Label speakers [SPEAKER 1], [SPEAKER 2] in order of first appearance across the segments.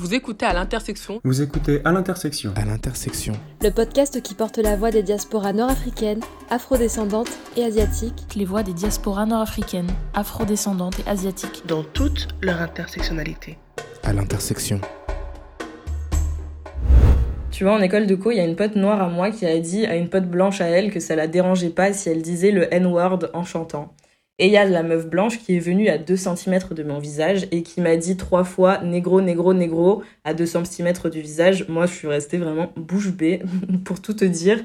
[SPEAKER 1] Vous écoutez à l'intersection.
[SPEAKER 2] Vous écoutez à l'intersection.
[SPEAKER 3] À l'intersection.
[SPEAKER 4] Le podcast qui porte la voix des diasporas nord-africaines, afrodescendantes et asiatiques.
[SPEAKER 5] Les voix des diasporas nord-africaines, afrodescendantes et asiatiques.
[SPEAKER 6] Dans toute leur intersectionnalité.
[SPEAKER 3] À l'intersection.
[SPEAKER 7] Tu vois, en école de co, il y a une pote noire à moi qui a dit à une pote blanche à elle que ça la dérangeait pas si elle disait le N-word en chantant. Et il y a la meuf blanche qui est venue à 2 cm de mon visage et qui m'a dit trois fois négro, négro, négro à 2 cm du visage. Moi, je suis restée vraiment bouche bée pour tout te dire.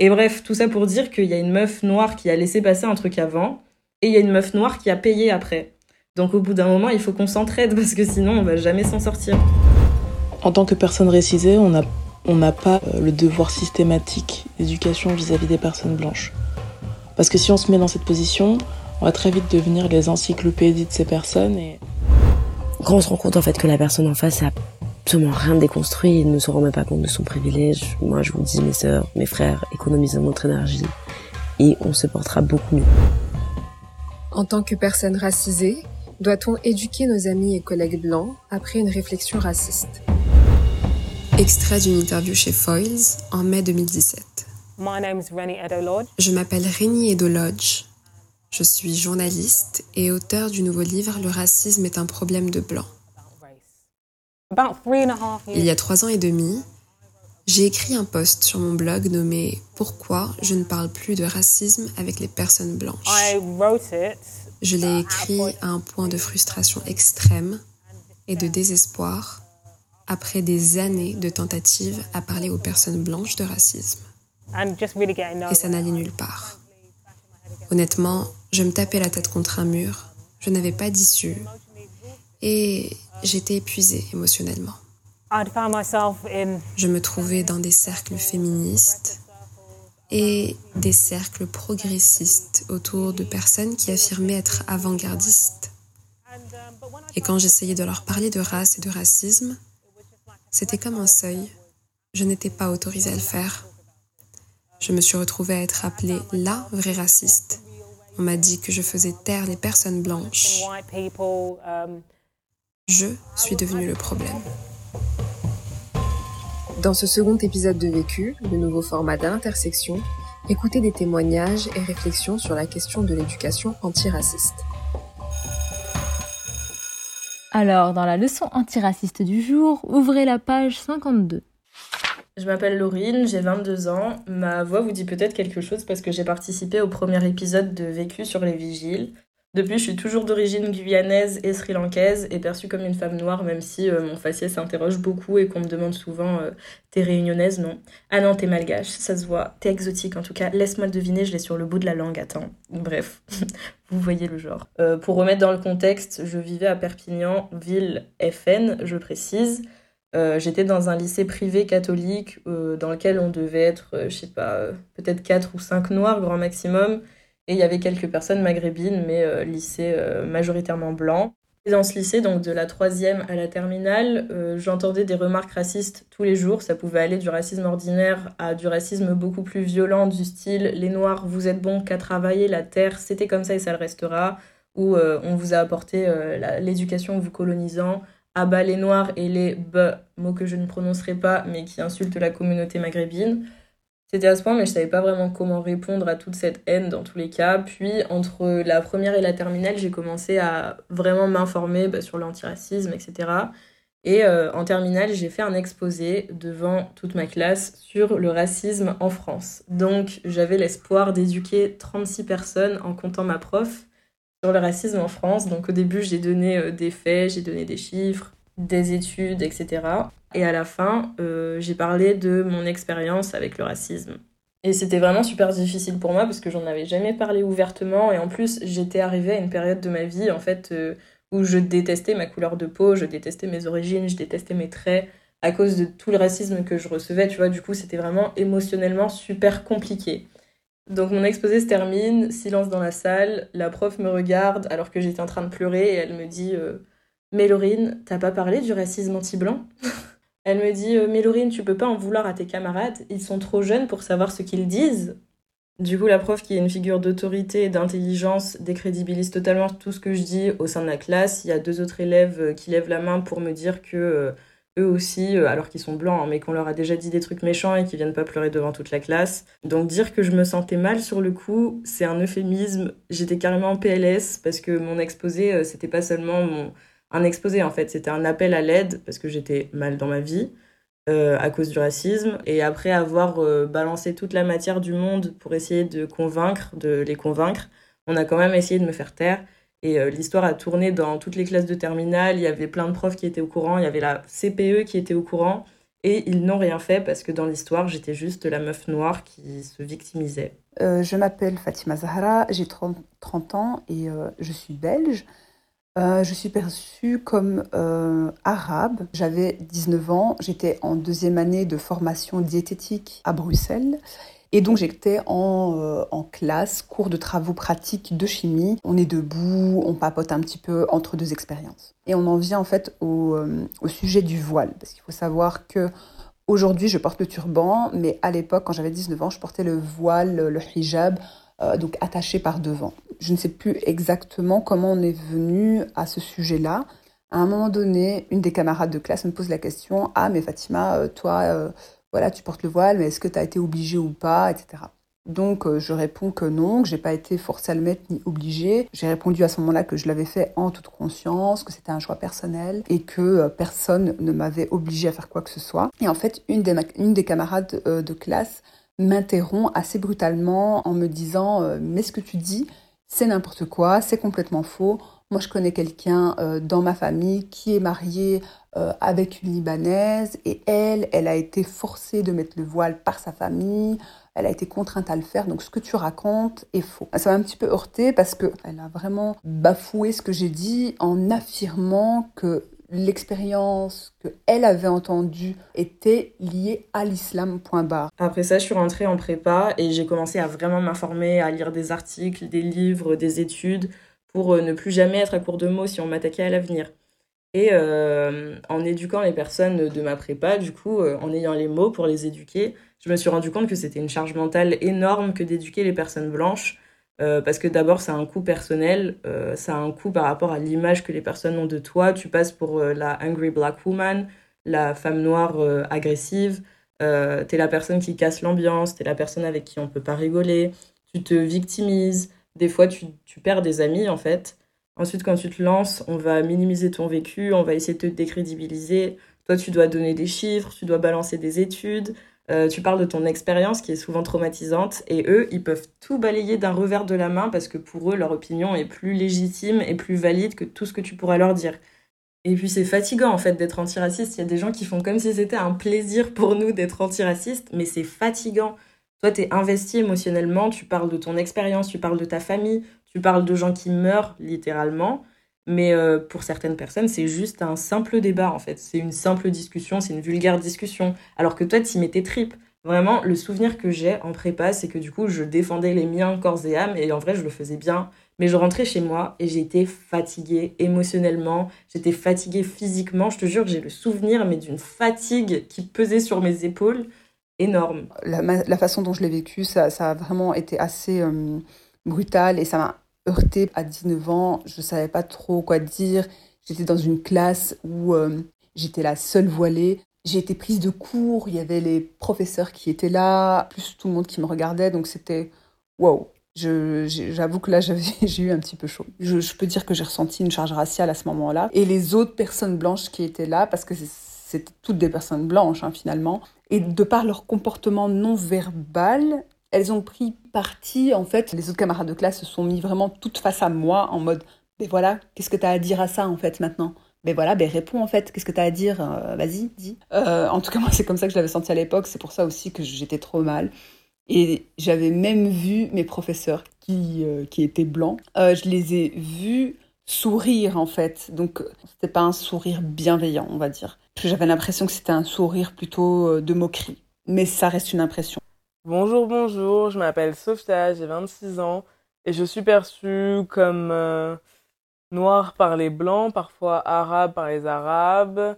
[SPEAKER 7] Et bref, tout ça pour dire qu'il y a une meuf noire qui a laissé passer un truc avant et il y a une meuf noire qui a payé après. Donc au bout d'un moment, il faut qu'on s'entraide parce que sinon, on va jamais s'en sortir.
[SPEAKER 8] En tant que personne racisée, on n'a pas euh, le devoir systématique d'éducation vis-à-vis des personnes blanches. Parce que si on se met dans cette position, on va très vite devenir les encyclopédies de ces personnes. Et...
[SPEAKER 9] Quand on se rend compte en fait que la personne en face a absolument rien déconstruit et ne se rend même pas compte de son privilège, moi je vous dis mes sœurs, mes frères, économisons notre énergie et on se portera beaucoup mieux.
[SPEAKER 10] En tant que personne racisée, doit-on éduquer nos amis et collègues blancs après une réflexion raciste? Extrait d'une interview chez Foyles en mai 2017. Je m'appelle Rennie Edo Lodge. Je suis journaliste et auteur du nouveau livre Le racisme est un problème de blanc. Il y a trois ans et demi, j'ai écrit un post sur mon blog nommé Pourquoi je ne parle plus de racisme avec les personnes blanches. Je l'ai écrit à un point de frustration extrême et de désespoir après des années de tentatives à parler aux personnes blanches de racisme. Et ça n'allait nulle part. Honnêtement, je me tapais la tête contre un mur, je n'avais pas d'issue et j'étais épuisée émotionnellement. Je me trouvais dans des cercles féministes et des cercles progressistes autour de personnes qui affirmaient être avant-gardistes. Et quand j'essayais de leur parler de race et de racisme, c'était comme un seuil. Je n'étais pas autorisée à le faire. Je me suis retrouvée à être appelée la vraie raciste. On m'a dit que je faisais taire les personnes blanches. Je suis devenue le problème. Dans ce second épisode de Vécu, le nouveau format d'intersection, écoutez des témoignages et réflexions sur la question de l'éducation antiraciste.
[SPEAKER 4] Alors, dans la leçon antiraciste du jour, ouvrez la page 52.
[SPEAKER 7] Je m'appelle Laurine, j'ai 22 ans. Ma voix vous dit peut-être quelque chose parce que j'ai participé au premier épisode de Vécu sur les vigiles. Depuis, je suis toujours d'origine guyanaise et sri-lankaise et perçue comme une femme noire, même si euh, mon faciès s'interroge beaucoup et qu'on me demande souvent euh, T'es réunionnaise Non? Ah non, t'es malgache, ça se voit. T'es exotique en tout cas. Laisse-moi deviner, je l'ai sur le bout de la langue. Attends. Bref, vous voyez le genre. Euh, pour remettre dans le contexte, je vivais à Perpignan, ville FN, je précise. J'étais dans un lycée privé catholique dans lequel on devait être, je sais pas, peut-être 4 ou 5 noirs, grand maximum. Et il y avait quelques personnes maghrébines, mais euh, lycée euh, majoritairement blanc. Et dans ce lycée, donc de la troisième à la terminale, euh, j'entendais des remarques racistes tous les jours. Ça pouvait aller du racisme ordinaire à du racisme beaucoup plus violent, du style les Noirs, vous êtes bons qu'à travailler, la terre, c'était comme ça et ça le restera. Ou on vous a apporté l'éducation vous colonisant, à bas les Noirs et les B, mots que je ne prononcerai pas, mais qui insultent la communauté maghrébine. C'était à ce point, mais je savais pas vraiment comment répondre à toute cette haine dans tous les cas. Puis, entre la première et la terminale, j'ai commencé à vraiment m'informer bah, sur l'antiracisme, etc. Et euh, en terminale, j'ai fait un exposé devant toute ma classe sur le racisme en France. Donc, j'avais l'espoir d'éduquer 36 personnes en comptant ma prof sur le racisme en France. Donc, au début, j'ai donné euh, des faits, j'ai donné des chiffres, des études, etc. Et à la fin, euh, j'ai parlé de mon expérience avec le racisme. Et c'était vraiment super difficile pour moi parce que j'en avais jamais parlé ouvertement. Et en plus, j'étais arrivée à une période de ma vie, en fait, euh, où je détestais ma couleur de peau, je détestais mes origines, je détestais mes traits à cause de tout le racisme que je recevais. Tu vois, du coup, c'était vraiment émotionnellement super compliqué. Donc mon exposé se termine, silence dans la salle, la prof me regarde alors que j'étais en train de pleurer et elle me dit euh, Mais Laurine, t'as pas parlé du racisme anti-blanc? Elle me dit euh, Mélorine, tu peux pas en vouloir à tes camarades, ils sont trop jeunes pour savoir ce qu'ils disent. Du coup, la prof, qui est une figure d'autorité et d'intelligence, décrédibilise totalement tout ce que je dis au sein de la classe. Il y a deux autres élèves euh, qui lèvent la main pour me dire que euh, eux aussi, euh, alors qu'ils sont blancs, hein, mais qu'on leur a déjà dit des trucs méchants et qu'ils viennent pas pleurer devant toute la classe. Donc dire que je me sentais mal sur le coup, c'est un euphémisme. J'étais carrément en PLS parce que mon exposé, euh, c'était pas seulement mon... un exposé en fait, c'était un appel à l'aide parce que j'étais mal dans ma vie. Euh, à cause du racisme. Et après avoir balancé toute la matière du monde pour essayer de convaincre, de les convaincre, on a quand même essayé de me faire taire. Et euh, l'histoire a tourné dans toutes les classes de terminale. Il y avait plein de profs qui étaient au courant. Il y avait la CPE qui était au courant. Et ils n'ont rien fait parce que dans l'histoire, j'étais juste la meuf noire qui se victimisait.
[SPEAKER 1] Euh, je m'appelle Fatima Zahra, j'ai 30, 30, ans et euh, je suis belge. je suis perçue comme arabe. J'avais 19 ans, j'étais en deuxième année de formation diététique à Bruxelles. Et donc j'étais en, euh, en classe, cours de travaux pratiques de chimie. On est debout, on papote un petit peu entre deux expériences. Et on en vient en fait au, euh, sujet du voile. Parce qu'il faut savoir que aujourd'hui je porte le turban, mais à l'époque quand j'avais 19 ans, je portais le voile, le hijab, euh, donc attaché par devant. Je ne sais plus exactement comment on est venu à ce sujet-là. À un moment donné, une des camarades de classe me pose la question Ah, mais Fatima, toi, voilà, tu portes le voile, mais est-ce que tu as été obligée ou pas, etc. Donc euh, je réponds que non, que j'ai pas été forcée à le mettre ni obligée. J'ai répondu à ce moment-là que je l'avais fait en toute conscience, que c'était un choix personnel et que euh, personne ne m'avait obligée à faire quoi que ce soit. Et en fait, une des, une des camarades euh, de classe m'interrompt assez brutalement en me disant mais ce que tu dis, c'est n'importe quoi, c'est complètement faux. Moi, je connais quelqu'un dans ma famille qui est marié euh, avec une Libanaise et elle, elle a été forcée de mettre le voile par sa famille, elle a été contrainte à le faire, donc ce que tu racontes est faux. Ça m'a un petit peu heurté parce qu'elle a vraiment bafoué ce que j'ai dit en affirmant que l'expérience qu'elle avait entendue était liée à l'islam.
[SPEAKER 7] Après ça, je suis rentrée en prépa et j'ai commencé à vraiment m'informer, à lire des articles, des livres, des études pour euh, ne plus jamais être à court de mots si on m'attaquait à l'avenir. Et euh, en éduquant les personnes de ma prépa, du coup, euh, en ayant les mots pour les éduquer, je me suis rendu compte que c'était une charge mentale énorme que d'éduquer les personnes blanches. Euh, parce que d'abord, ça a un coût personnel, ça a un coût par rapport à l'image que les personnes ont de toi. Tu passes pour la angry black woman, la femme noire agressive, t'es la personne qui casse l'ambiance, t'es la personne avec qui on peut pas rigoler, tu te victimises, des fois tu, tu perds des amis en fait. Ensuite, quand tu te lances, on va minimiser ton vécu, on va essayer de te décrédibiliser. Toi, tu dois donner des chiffres, tu dois balancer des études, euh, tu parles de ton expérience qui est souvent traumatisante, et eux, ils peuvent tout balayer d'un revers de la main parce que pour eux, leur opinion est plus légitime et plus valide que tout ce que tu pourrais leur dire. Et puis c'est fatigant en fait d'être antiraciste. Il y a des gens qui font comme si c'était un plaisir pour nous d'être antiraciste, mais c'est fatigant. Toi, tu es investi émotionnellement, tu parles de ton expérience, tu parles de ta famille, tu parles de gens qui meurent littéralement, mais euh, pour certaines personnes, c'est juste un simple débat en fait. C'est une simple discussion, c'est une vulgaire discussion. Alors que toi, tu mets tes tripes. Vraiment, le souvenir que j'ai en prépa, c'est que du coup, je défendais les miens corps et âme, et en vrai, je le faisais bien. Mais je rentrais chez moi et j'étais fatiguée émotionnellement, j'étais fatiguée physiquement. Je te jure, j'ai le souvenir, mais d'une fatigue qui pesait sur mes épaules
[SPEAKER 1] La, façon dont je l'ai vécu, ça, a vraiment été assez euh, brutal et ça m'a heurté à 19 ans. Je ne savais pas trop quoi dire. J'étais dans une classe où euh, j'étais la seule voilée. J'ai été prise de cours, il y avait les professeurs qui étaient là, plus tout le monde qui me regardait, donc c'était wow. J'avoue que là, j'ai eu un petit peu chaud. Je, je peux dire que j'ai ressenti une charge raciale à ce moment-là. Et les autres personnes blanches qui étaient là, parce que c'était toutes des personnes blanches hein, finalement, et de par leur comportement non verbal, elles ont pris parti, en fait, les autres camarades de classe se sont mis vraiment toutes face à moi en mode, mais voilà, qu'est-ce que tu as à dire à ça, en fait, maintenant? Mais voilà, ben réponds en fait, qu'est-ce que tu as à dire euh, Vas-y, dis. Euh, en tout cas, moi, c'est comme ça que je l'avais senti à l'époque, c'est pour ça aussi que j'étais trop mal. Et j'avais même vu mes professeurs qui, euh, qui étaient blancs, je les ai vus sourire en fait. Donc, c'était pas un sourire bienveillant, on va dire. J'avais l'impression que c'était un sourire plutôt de moquerie. Mais ça reste une impression.
[SPEAKER 2] Bonjour, bonjour, je m'appelle Sofia, j'ai 26 ans et je suis perçue comme euh, noire par les blancs, parfois arabe par les arabes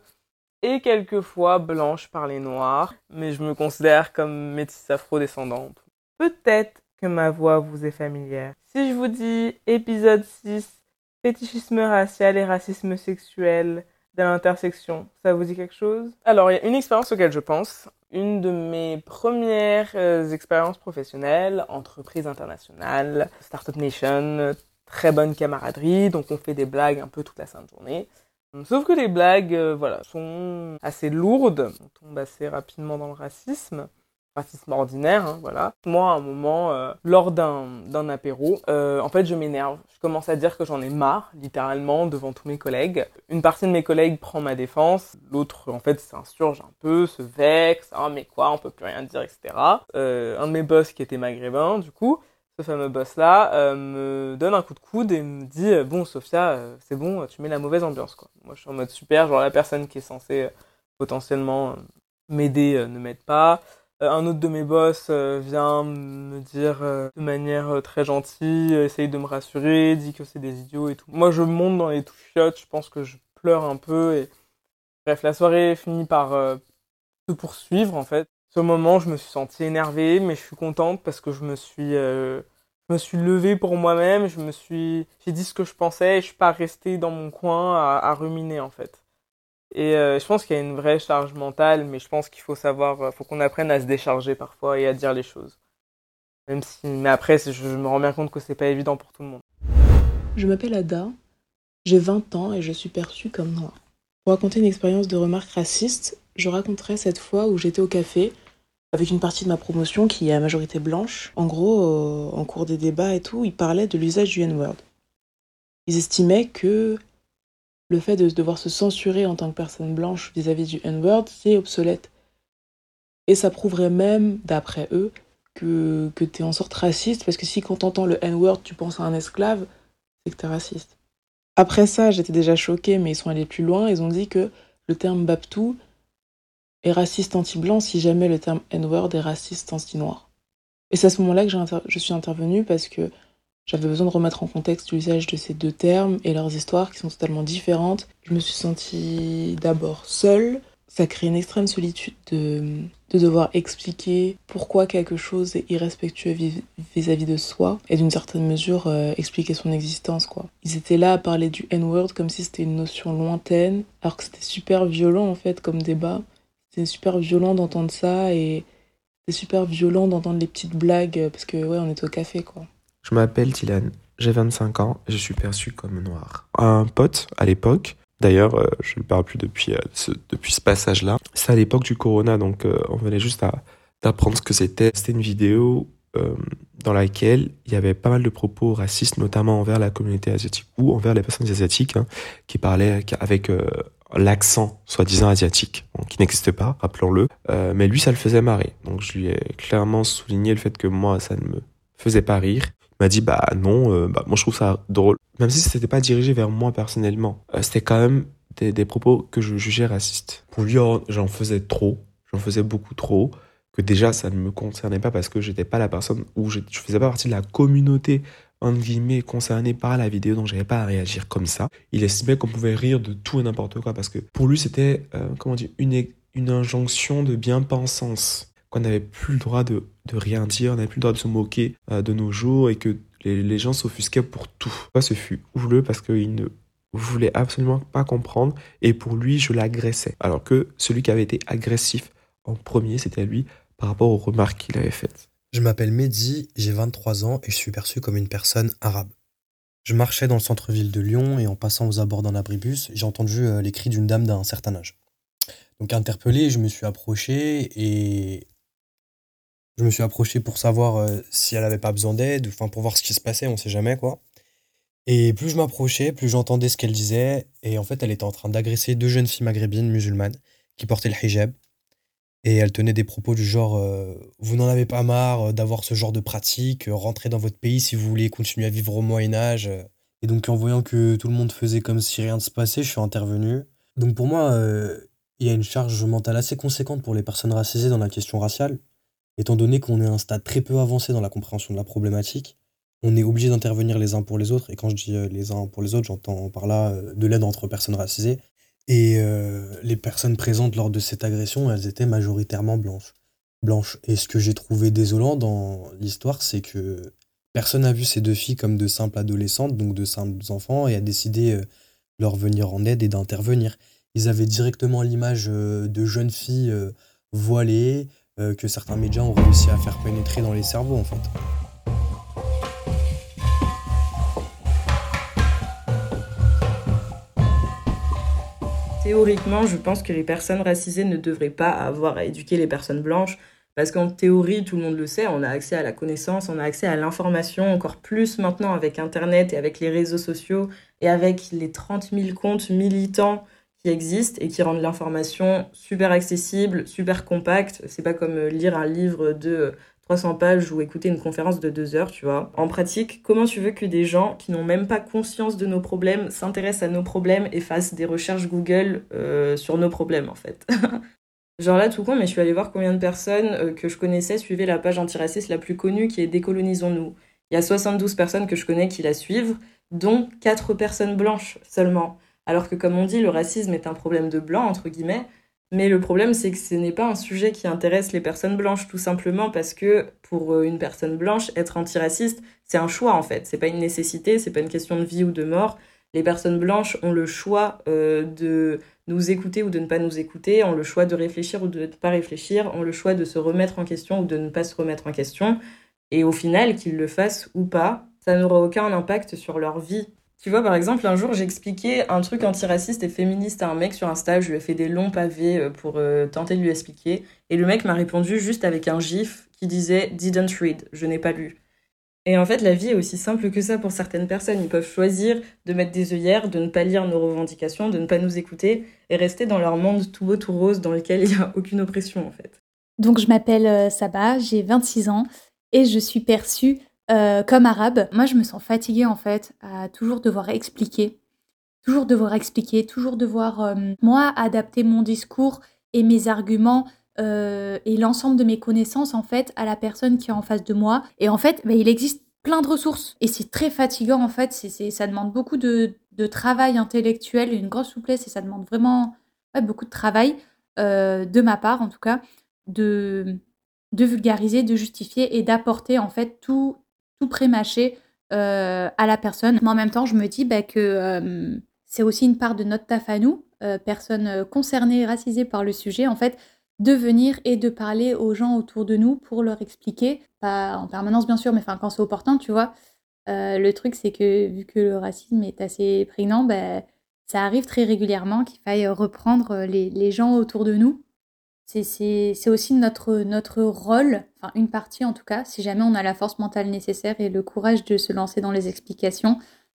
[SPEAKER 2] et quelquefois blanche par les noirs, mais je me considère comme métisse afro-descendante. Peut-être que ma voix vous est familière. Si je vous dis épisode 6, fétichisme racial et racisme sexuel, de l'intersection. Ça vous dit quelque chose? Alors, il y a une expérience auquel je pense. Une de mes premières euh, expériences professionnelles, entreprise internationale, Startup Nation, très bonne camaraderie, donc on fait des blagues un peu toute la sainte journée. Sauf que les blagues, euh, voilà, sont assez lourdes, on tombe assez rapidement dans le racisme racisme ordinaire, hein, voilà. Moi, à un moment, euh, lors d'un, apéro, euh, en fait, je m'énerve. Je commence à dire que j'en ai marre, littéralement, devant tous mes collègues. Une partie de mes collègues prend ma défense, l'autre, en fait, s'insurge un peu, se vexe, ah mais quoi, on peut plus rien dire, etc. Euh, un de mes boss qui était maghrébin, du coup, ce fameux boss-là me donne un coup de coude et me dit bon Sophia c'est bon tu mets la mauvaise ambiance quoi moi je suis en mode super genre la personne qui est censée potentiellement m'aider ne m'aide pas un autre de mes boss euh, vient me dire euh, de manière très gentille, essaye de me rassurer, dit que c'est des idiots et tout. Moi, je monte dans les touchiottes, je pense que je pleure un peu et bref, la soirée finit par se poursuivre en fait. Ce moment, je me suis sentie énervée, mais je suis contente parce que je me suis, je me suis levée pour moi-même, je me suis, j'ai dit ce que je pensais et je suis pas restée dans mon coin à ruminer en fait. Et euh, je pense qu'il y a une vraie charge mentale, mais je pense qu'il faut savoir, euh, faut qu'on apprenne à se décharger parfois et à dire les choses. Même si, mais après, je me rends bien compte que c'est pas évident pour tout le monde.
[SPEAKER 8] Je m'appelle Ada, j'ai 20 ans et je suis perçue comme noire. Pour raconter une expérience de remarque raciste, je raconterai cette fois où j'étais au café avec une partie de ma promotion qui est à majorité blanche. En gros, euh, en cours des débats et tout, ils parlaient de l'usage du N-word. Ils estimaient que le fait de devoir se censurer en tant que personne blanche vis-à-vis du N-word, c'est obsolète. Et ça prouverait même, d'après eux, que, que tu es en sorte raciste, parce que si quand t'entends le N-word, tu penses à un esclave, c'est que t'es raciste. Après ça, j'étais déjà choquée, mais ils sont allés plus loin, ils ont dit que le terme Baptou est raciste anti-blanc si jamais le terme N-word est raciste anti-noir. Et c'est à ce moment-là que je suis intervenue parce que j'avais besoin de remettre en contexte l'usage de ces deux termes et leurs histoires qui sont totalement différentes. Je me suis sentie d'abord seule. Ça crée une extrême solitude de, de devoir expliquer pourquoi quelque chose est irrespectueux vis-à-vis de soi et d'une certaine mesure euh, expliquer son existence quoi. Ils étaient là à parler du N-word comme si c'était une notion lointaine alors que c'était super violent en fait comme débat. C'était super violent d'entendre ça et c'était super violent d'entendre les petites blagues parce que ouais on est au café quoi.
[SPEAKER 3] Je m'appelle Dylan, j'ai 25 ans je suis perçu comme noir. Un pote à l'époque, d'ailleurs euh, je ne parle plus depuis, euh, ce, depuis ce passage-là, c'est à l'époque du corona, donc euh, on venait juste d'apprendre ce que c'était. C'était une vidéo dans laquelle il y avait pas mal de propos racistes, notamment envers la communauté asiatique ou envers les personnes asiatiques hein, qui parlaient avec l'accent soi-disant asiatique, qui n'existe pas, rappelons-le. mais lui, ça le faisait marrer. Donc je lui ai clairement souligné le fait que moi, ça ne me faisait pas rire m'a dit bah non, euh, bah, moi je trouve ça drôle. Même si c'était pas dirigé vers moi personnellement, euh, c'était quand même des, propos que je jugeais racistes. Pour lui, oh, j'en faisais trop, j'en faisais beaucoup trop, que déjà ça ne me concernait pas parce que j'étais pas la personne je, je faisais pas partie de la communauté entre guillemets concernée par la vidéo donc j'avais pas à réagir comme ça. Il estimait qu'on pouvait rire de tout et n'importe quoi parce que pour lui c'était euh, comment dire une une injonction de bien-pensance qu'on n'avait plus le droit de, de rien dire, on n'avait plus le droit de se moquer euh, de nos jours et que les, les gens s'offusquaient pour tout. Moi, ce fut houleux parce qu'il ne voulait absolument pas comprendre et pour lui, je l'agressais. Alors que celui qui avait été agressif en premier, c'était lui par rapport aux remarques qu'il avait faites.
[SPEAKER 11] Je m'appelle Mehdi, j'ai 23 ans et je suis perçu comme une personne arabe. Je marchais dans le centre-ville de Lyon et en passant aux abords d'un abribus, j'ai entendu euh, les cris d'une dame d'un certain âge. Donc interpellé, je me suis approché et je me suis approché pour savoir euh, si elle avait pas besoin d'aide, enfin pour voir ce qui se passait, on sait jamais quoi. Et plus je m'approchais, plus j'entendais ce qu'elle disait. Et en fait, elle était en train d'agresser deux jeunes filles maghrébines musulmanes qui portaient le hijab. Et elle tenait des propos du genre euh, Vous n'en avez pas marre d'avoir ce genre de pratique, rentrez dans votre pays si vous voulez continuer à vivre au Moyen-Âge. Et donc, en voyant que tout le monde faisait comme si rien ne se passait, je suis intervenu. Donc, pour moi, euh, il y a une charge mentale assez conséquente pour les personnes racisées dans la question raciale. Étant donné qu'on est à un stade très peu avancé dans la compréhension de la problématique, on est obligé d'intervenir les uns pour les autres. Et quand je dis euh, les uns pour les autres, j'entends par là euh, de l'aide entre personnes racisées. Et euh, les personnes présentes lors de cette agression, elles étaient majoritairement blanches. blanches. Et ce que j'ai trouvé désolant dans l'histoire, c'est que personne n'a vu ces deux filles comme de simples adolescentes, donc de simples enfants, et a décidé de leur venir en aide et d'intervenir. Ils avaient directement l'image de jeunes filles voilées que certains médias ont réussi à faire pénétrer dans les cerveaux en fait.
[SPEAKER 7] Théoriquement, je pense que les personnes racisées ne devraient pas avoir à éduquer les personnes blanches, parce qu'en théorie, tout le monde le sait, on a accès à la connaissance, on a accès à l'information, encore plus maintenant avec Internet et avec les réseaux sociaux et avec les 30 000 comptes militants qui existent et qui rendent l'information super accessible, super compacte. C'est pas comme euh, lire un livre de 300 pages ou écouter une conférence de deux heures, tu vois. En pratique, comment tu veux que des gens qui n'ont même pas conscience de nos problèmes s'intéressent à nos problèmes et fassent des recherches Google euh, sur nos problèmes, en fait? Genre là, tout con, mais je suis allée voir combien de personnes euh, que je connaissais suivaient la page antiraciste la plus connue qui est Décolonisons-nous. Il y a 72 personnes que je connais qui la suivent, dont 4 personnes blanches seulement. Alors que comme on dit, le racisme est un problème de blanc, entre guillemets, mais le problème, c'est que ce n'est pas un sujet qui intéresse les personnes blanches, tout simplement parce que pour euh, une personne blanche, être antiraciste, c'est un choix en fait. C'est pas une nécessité, c'est pas une question de vie ou de mort. Les personnes blanches ont le choix euh, de nous écouter ou de ne pas nous écouter, ont le choix de réfléchir ou de ne pas réfléchir, ont le choix de se remettre en question ou de ne pas se remettre en question. Et au final, qu'ils le fassent ou pas, ça n'aura aucun impact sur leur vie. Tu vois, par exemple, un jour, j'expliquais un truc antiraciste et féministe à un mec sur Insta. Je lui ai fait des longs pavés euh, pour euh, tenter de lui expliquer. Et le mec m'a répondu juste avec un gif qui disait Didn't read, je n'ai pas lu. Et en fait, la vie est aussi simple que ça pour certaines personnes. Ils peuvent choisir de mettre des œillères, de ne pas lire nos revendications, de ne pas nous écouter et rester dans leur monde tout beau, tout rose dans lequel il n'y a aucune oppression en fait.
[SPEAKER 12] Donc je m'appelle euh, Saba, j'ai 26 ans et je suis perçue euh, comme arabe, moi je me sens fatiguée en fait à toujours devoir expliquer, toujours devoir expliquer, toujours devoir euh, moi adapter mon discours et mes arguments euh, et l'ensemble de mes connaissances en fait à la personne qui est en face de moi. Et en fait, bah, il existe plein de ressources et c'est très fatigant en fait. C'est, ça demande beaucoup de, travail intellectuel, une grosse souplesse et ça demande vraiment beaucoup de travail de ma part en tout cas de de vulgariser, de justifier et d'apporter en fait tout, tout pré-mâché euh, à la personne. Mais en même temps, je me dis bah, que euh, c'est aussi une part de notre taf à nous, euh, personnes concernées, racisées par le sujet, en fait, de venir et de parler aux gens autour de nous pour leur expliquer, pas en permanence bien sûr, mais quand c'est opportun, tu vois. le truc, c'est que vu que le racisme est assez prégnant, bah, ça arrive très régulièrement qu'il faille reprendre les gens autour de nous c'est aussi notre, rôle, enfin une partie en tout cas, si jamais on a la force mentale nécessaire et le courage de se lancer dans les explications,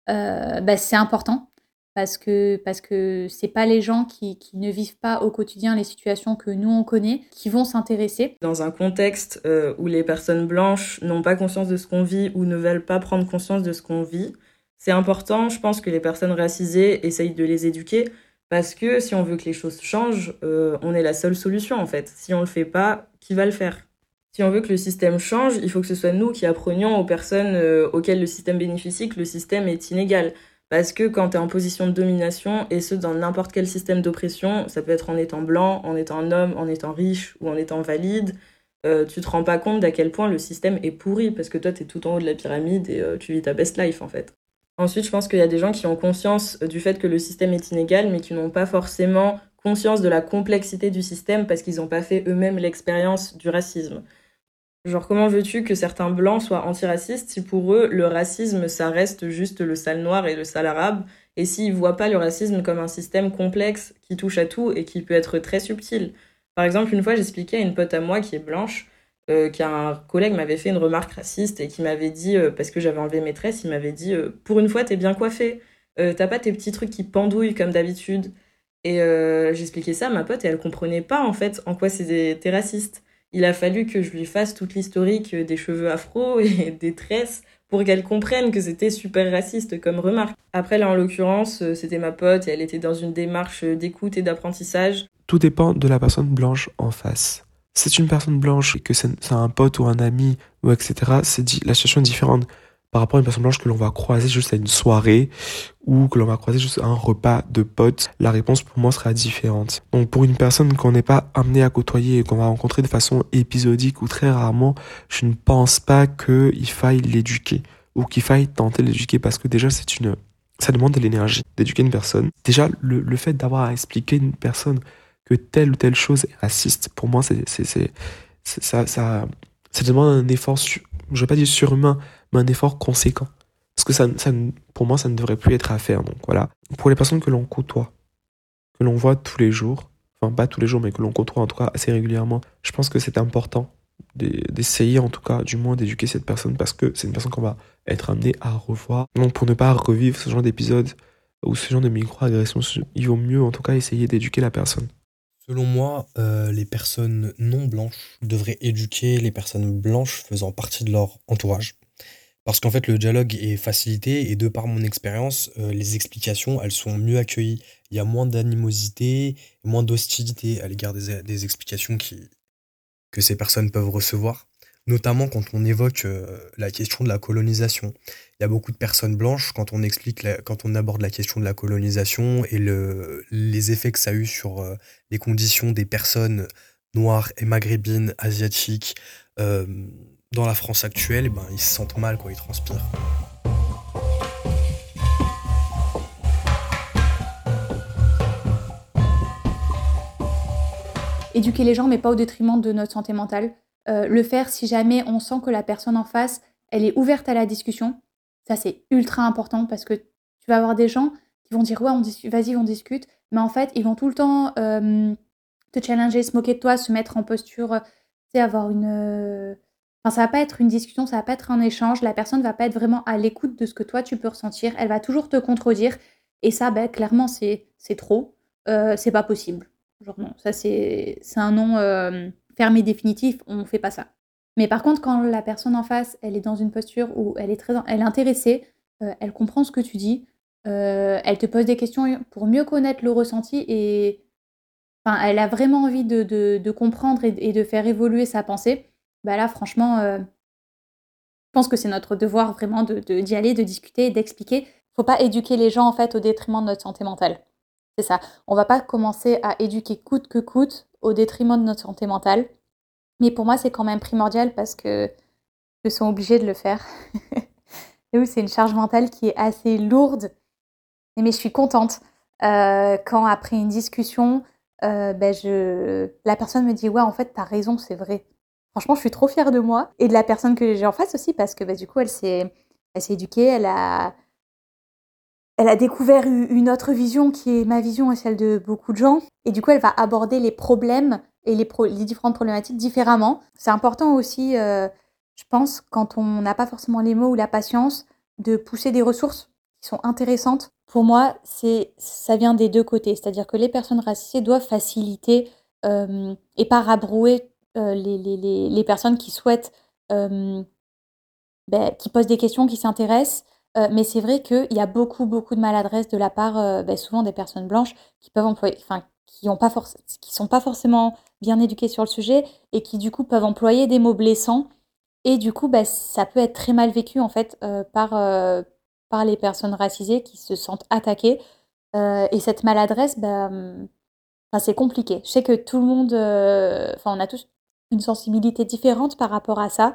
[SPEAKER 12] euh, bah, c'est important parce que parce que c'est pas les gens qui, qui, ne vivent pas au quotidien les situations que nous on connaît qui vont s'intéresser.
[SPEAKER 7] Dans un contexte euh, où les personnes blanches n'ont pas conscience de ce qu'on vit ou ne veulent pas prendre conscience de ce qu'on vit, c'est important, je pense, que les personnes racisées essayent de les éduquer parce que si on veut que les choses changent, euh, on est la seule solution en fait. Si on le fait pas, qui va le faire? Si on veut que le système change, il faut que ce soit nous qui apprenions aux personnes euh, auxquelles le système bénéficie que le système est inégal. Parce que quand tu es en position de domination, et ce dans n'importe quel système d'oppression, ça peut être en étant blanc, en étant un homme, en étant riche ou en étant valide, euh, tu te rends pas compte d'à quel point le système est pourri parce que toi tu es tout en haut de la pyramide et tu vis ta best life en fait. Ensuite, je pense qu'il y a des gens qui ont conscience du fait que le système est inégal, mais qui n'ont pas forcément conscience de la complexité du système parce qu'ils n'ont pas fait eux-mêmes l'expérience du racisme. Genre, comment veux-tu que certains blancs soient antiracistes si pour eux, le racisme, ça reste juste le sale noir et le sale arabe, et s'ils voient pas le racisme comme un système complexe qui touche à tout et qui peut être très subtil? Par exemple, une fois, j'expliquais à une pote à moi qui est blanche euh, qu'un collègue m'avait fait une remarque raciste et qui m'avait dit, euh, parce que j'avais enlevé mes tresses, il m'avait dit euh, Pour une fois, t'es bien coiffé, t'as pas tes petits trucs qui pendouillent comme d'habitude. Et j'expliquais ça à ma pote et elle comprenait pas en fait en quoi c'était raciste. Il a fallu que je lui fasse toute l'historique des cheveux afro et des tresses pour qu'elle comprenne que c'était super raciste comme remarque. Après, là, en l'occurrence, c'était ma pote et elle était dans une démarche d'écoute et d'apprentissage.
[SPEAKER 3] Tout dépend de la personne blanche en face c'est une personne blanche et que c'est un pote ou un ami ou etc., c'est la situation est différente par rapport à une personne blanche que l'on va croiser juste à une soirée ou que l'on va croiser juste à un repas de potes, la réponse pour moi sera différente. Donc pour une personne qu'on n'est pas amené à côtoyer et qu'on va rencontrer de façon épisodique ou très rarement, je ne pense pas qu'il faille l'éduquer ou qu'il faille tenter l'éduquer parce que déjà c'est une ça demande de l'énergie d'éduquer une personne. Déjà, le, le fait d'avoir à expliquer une personne que telle ou telle chose est raciste, pour moi, c'est, c'est, ça, demande un effort, je ne vais pas dire surhumain, mais un effort conséquent. Parce que ça, pour moi, ça ne devrait plus être à faire. Donc voilà. Pour les personnes que l'on côtoie, que l'on voit tous les jours, enfin pas tous les jours, mais que l'on côtoie en tout cas assez régulièrement, je pense que c'est important d'essayer en tout cas, du moins, d'éduquer cette personne parce que c'est une personne qu'on va être amené à revoir. Donc pour ne pas revivre ce genre d'épisode ou ce genre de micro-agression, il vaut mieux en tout cas essayer d'éduquer la personne.
[SPEAKER 11] Selon moi, euh, les personnes non blanches devraient éduquer les personnes blanches faisant partie de leur entourage. Parce qu'en fait, le dialogue est facilité et de par mon expérience, euh, les explications, elles sont mieux accueillies. Il y a moins d'animosité, moins d'hostilité à l'égard des, explications que ces personnes peuvent recevoir, notamment quand on évoque euh, la question de la colonisation. Il y a beaucoup de personnes blanches, quand on explique, aborde la question de la colonisation et le, les effets que ça a eu sur euh, les conditions des personnes noires et maghrébines, asiatiques, euh, dans la France actuelle, ben, ils se sentent mal, quoi, ils transpirent.
[SPEAKER 12] éduquer les gens, mais pas au détriment de notre santé mentale. Euh, le faire si jamais on sent que la personne en face, elle est ouverte à la discussion. Ça, c'est ultra important parce que tu vas avoir des gens qui vont dire ouais, on vas-y, on discute, mais en fait, ils vont tout le temps euh, te challenger, se moquer de toi, se mettre en posture, tu sais, avoir une. Euh, enfin, ça va pas être une discussion, ça va pas être un échange. La personne va pas être vraiment à l'écoute de ce que toi tu peux ressentir. Elle va toujours te contredire. Et ça, ben, clairement, c'est trop. c'est pas possible. Genre non, ça c'est un euh, fermé définitif, on fait pas ça. Mais par contre, quand la personne en face, elle est dans une posture où elle est très, elle est intéressée, euh, elle comprend ce que tu dis, euh, elle te pose des questions pour mieux connaître le ressenti et enfin, elle a vraiment envie de, de, comprendre et, de faire évoluer sa pensée. Bah là, franchement, je pense que c'est notre devoir vraiment d'y aller, de discuter, d'expliquer. Faut pas éduquer les gens en fait au détriment de notre santé mentale. C'est ça. On va pas commencer à éduquer coûte que coûte au détriment de notre santé mentale. Mais pour moi, c'est quand même primordial parce que ils sont obligés de le faire. Et oui, c'est une charge mentale qui est assez lourde. Mais je suis contente euh, quand après une discussion, euh, ben la personne me dit ouais en fait t'as raison c'est vrai. Franchement je suis trop fière de moi et de la personne que j'ai en face aussi parce que ben, du coup elle s'est elle s'est éduquée, elle a elle a découvert une autre vision qui est ma vision et celle de beaucoup de gens. Et du coup, elle va aborder les problèmes et les, différentes problématiques différemment. C'est important aussi, euh, je pense, quand on n'a pas forcément les mots ou la patience, de pousser des ressources qui sont intéressantes. Pour moi, c'est ça vient des deux côtés. C'est-à-dire que les personnes racisées doivent faciliter euh, et pas rabrouer euh, les, personnes qui souhaitent, ben, qui posent des questions, qui s'intéressent. Euh, mais c'est vrai qu'il y a beaucoup, beaucoup de maladresse de la part, euh, bah, souvent des personnes blanches qui peuvent employer, enfin, qui ont pas qui sont pas forcément bien éduquées sur le sujet et qui du coup peuvent employer des mots blessants et du coup, bah, ça peut être très mal vécu en fait euh, par, par les personnes racisées qui se sentent attaquées. et cette maladresse, hum, c'est compliqué. Je sais que tout le monde, enfin, on a tous une sensibilité différente par rapport à ça.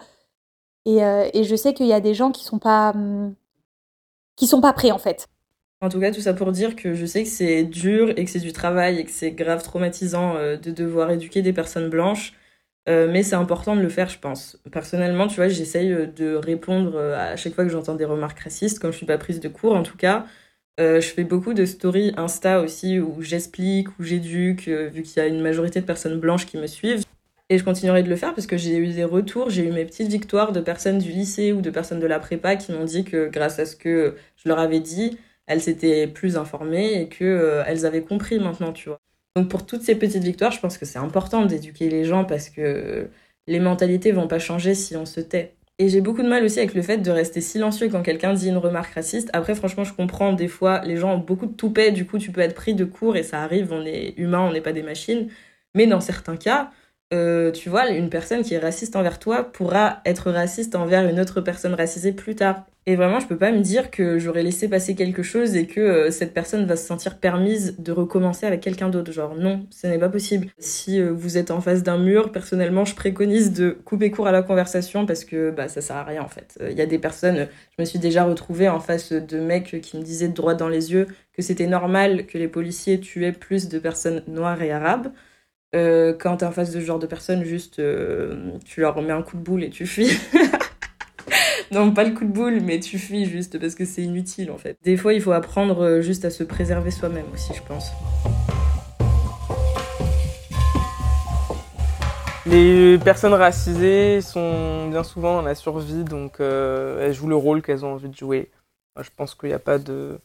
[SPEAKER 12] Et, et je sais qu'il y a des gens qui sont pas hum, qui sont pas prêts en fait.
[SPEAKER 7] En tout cas, tout ça pour dire que je sais que c'est dur et que c'est du travail et que c'est grave traumatisant euh, de devoir éduquer des personnes blanches. Euh, mais c'est important de le faire, je pense. Personnellement, tu vois, j'essaye euh, de répondre à chaque fois que j'entends des remarques racistes, comme je suis pas prise de cours en tout cas. je fais beaucoup de stories Insta aussi où j'explique, où j'éduque, vu qu'il y a une majorité de personnes blanches qui me suivent. Et je continuerai de le faire parce que j'ai eu des retours, j'ai eu mes petites victoires de personnes du lycée ou de personnes de la prépa qui m'ont dit que grâce à ce que je leur avais dit, elles s'étaient plus informées et que euh, elles avaient compris maintenant, tu vois. Donc pour toutes ces petites victoires, je pense que c'est important d'éduquer les gens parce que les mentalités vont pas changer si on se tait. Et j'ai beaucoup de mal aussi avec le fait de rester silencieux quand quelqu'un dit une remarque raciste. Après, franchement, je comprends, des fois, les gens ont beaucoup de toupets, du coup, tu peux être pris de court et ça arrive, on est humain, on n'est pas des machines. Mais dans certains cas, euh, tu vois, une personne qui est raciste envers toi pourra être raciste envers une autre personne racisée plus tard. Et vraiment, je peux pas me dire que j'aurais laissé passer quelque chose et que euh, cette personne va se sentir permise de recommencer avec quelqu'un d'autre. Genre, non, ce n'est pas possible. Si euh, vous êtes en face d'un mur, personnellement, je préconise de couper court à la conversation parce que bah, ça sert à rien en fait. Il y a des personnes, je me suis déjà retrouvée en face de mecs qui me disaient droit dans les yeux que c'était normal que les policiers tuaient plus de personnes noires et arabes. Euh, quand t'es en face de ce genre de personnes, juste euh, tu leur remets un coup de boule et tu fuis. non, pas le coup de boule, mais tu fuis juste parce que c'est inutile en fait. Des fois, il faut apprendre euh, juste à se préserver soi-même aussi, je pense.
[SPEAKER 2] Les personnes racisées sont bien souvent dans la survie, donc elles jouent le rôle qu'elles ont envie de jouer. Moi, je pense qu'il n'y a pas de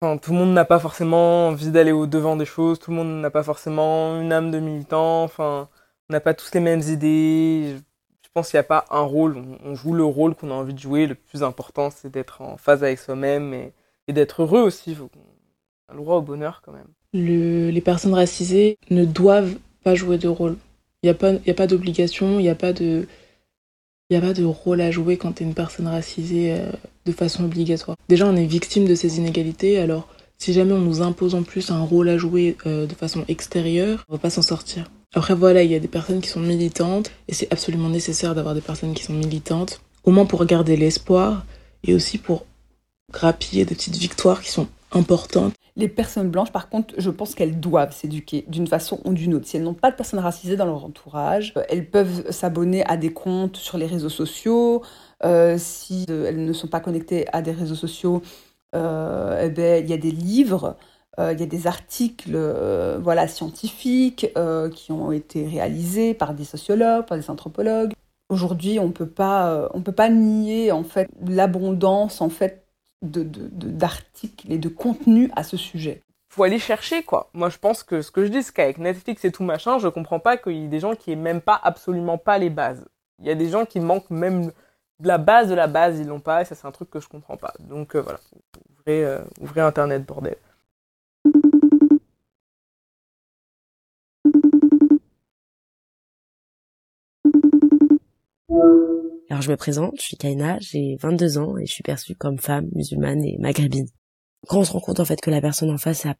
[SPEAKER 2] tout le monde n'a pas forcément envie d'aller au devant des choses, tout le monde n'a pas forcément une âme de militant, enfin, on n'a pas tous les mêmes idées. Je pense qu'il n'y a pas un rôle, on, joue le rôle qu'on a envie de jouer. Le plus important, c'est d'être en phase avec soi-même et, d'être heureux aussi. On a le droit au bonheur quand même.
[SPEAKER 8] les personnes racisées ne doivent pas jouer de rôle. Il n'y a pas d'obligation, il n'y a pas de il n'y a pas de rôle à jouer quand tu es une personne racisée euh, de façon obligatoire. Déjà, on est victime de ces inégalités, alors si jamais on nous impose en plus un rôle à jouer euh, de façon extérieure, on va pas s'en sortir. Après voilà, il y a des personnes qui sont militantes, et c'est absolument nécessaire d'avoir des personnes qui sont militantes, au moins pour garder l'espoir, et aussi pour grappiller des petites victoires qui sont importantes.
[SPEAKER 1] Les personnes blanches, par contre, je pense qu'elles doivent s'éduquer d'une façon ou d'une autre. Si elles n'ont pas de personnes racisées dans leur entourage, euh, elles peuvent s'abonner à des comptes sur les réseaux sociaux. Euh, si euh, elles ne sont pas connectées à des réseaux sociaux, eh ben, il y a des livres, il y a des articles voilà, scientifiques qui ont été réalisés par des sociologues, par des anthropologues. Aujourd'hui, on peut pas, on peut pas nier en fait l'abondance en fait d'articles de, et de contenus à ce sujet.
[SPEAKER 2] Faut aller chercher, quoi. Moi, je pense que ce que je dis, c'est qu'avec Netflix et tout machin, je comprends pas qu'il y ait des gens qui aient même pas, absolument pas les bases. Il y a des gens qui manquent même de la base de la base, ils l'ont pas, et ça, c'est un truc que je comprends pas. Donc, euh, voilà. Euh, ouvrez Internet, bordel.
[SPEAKER 9] Alors je me présente, je suis Kaina, j'ai 22 ans et je suis perçue comme femme musulmane et maghrébine. Quand on se rend compte en fait que la personne en face a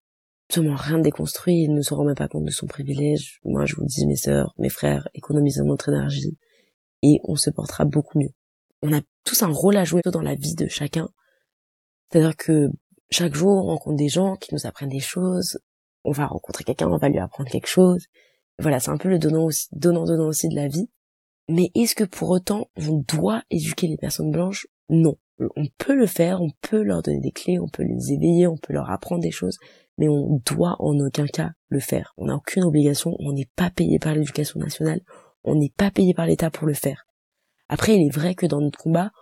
[SPEAKER 9] absolument rien déconstruit, il ne se rend même pas compte de son privilège, moi je vous dis mes sœurs, mes frères, économisons notre énergie et on se portera beaucoup mieux. On a tous un rôle à jouer dans la vie de chacun. C'est-à-dire que chaque jour on rencontre des gens qui nous apprennent des choses, on va rencontrer quelqu'un, on va lui apprendre quelque chose. Voilà, c'est un peu le donnant donnant donnant aussi de la vie. Mais est-ce que pour autant on doit éduquer les personnes blanches? Non. On peut le faire, on peut leur donner des clés, on peut les éveiller, on peut leur apprendre des choses, mais on doit en aucun cas le faire. On n'a aucune obligation, on n'est pas payé par l'éducation nationale, on n'est pas payé par l'État pour le faire. Après, il est vrai que dans notre combat,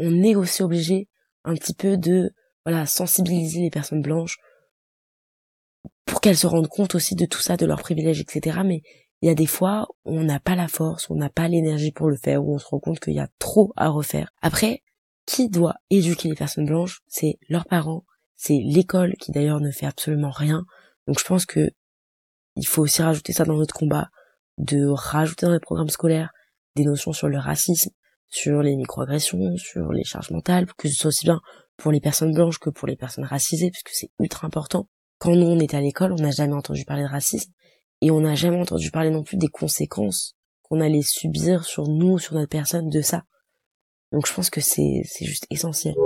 [SPEAKER 9] on est aussi obligé un petit peu de voilà sensibiliser les personnes blanches pour qu'elles se rendent compte aussi de tout ça, de leurs privilèges, etc. Mais il y a des fois où on n'a pas la force, on n'a pas l'énergie pour le faire, où on se rend compte qu'il y a trop à refaire. Après, qui doit éduquer les personnes blanches? C'est leurs parents, c'est l'école qui d'ailleurs ne fait absolument rien. Donc je pense que il faut aussi rajouter ça dans notre combat, de rajouter dans les programmes scolaires des notions sur le racisme, sur les microagressions, sur les charges mentales, que ce soit aussi bien pour les personnes blanches que pour les personnes racisées, puisque c'est ultra important. Quand nous on était à l'école, on n'a jamais entendu parler de racisme, et on n'a jamais entendu parler non plus des conséquences qu'on allait subir sur nous, sur notre personne de ça. Donc je pense que c'est juste essentiel.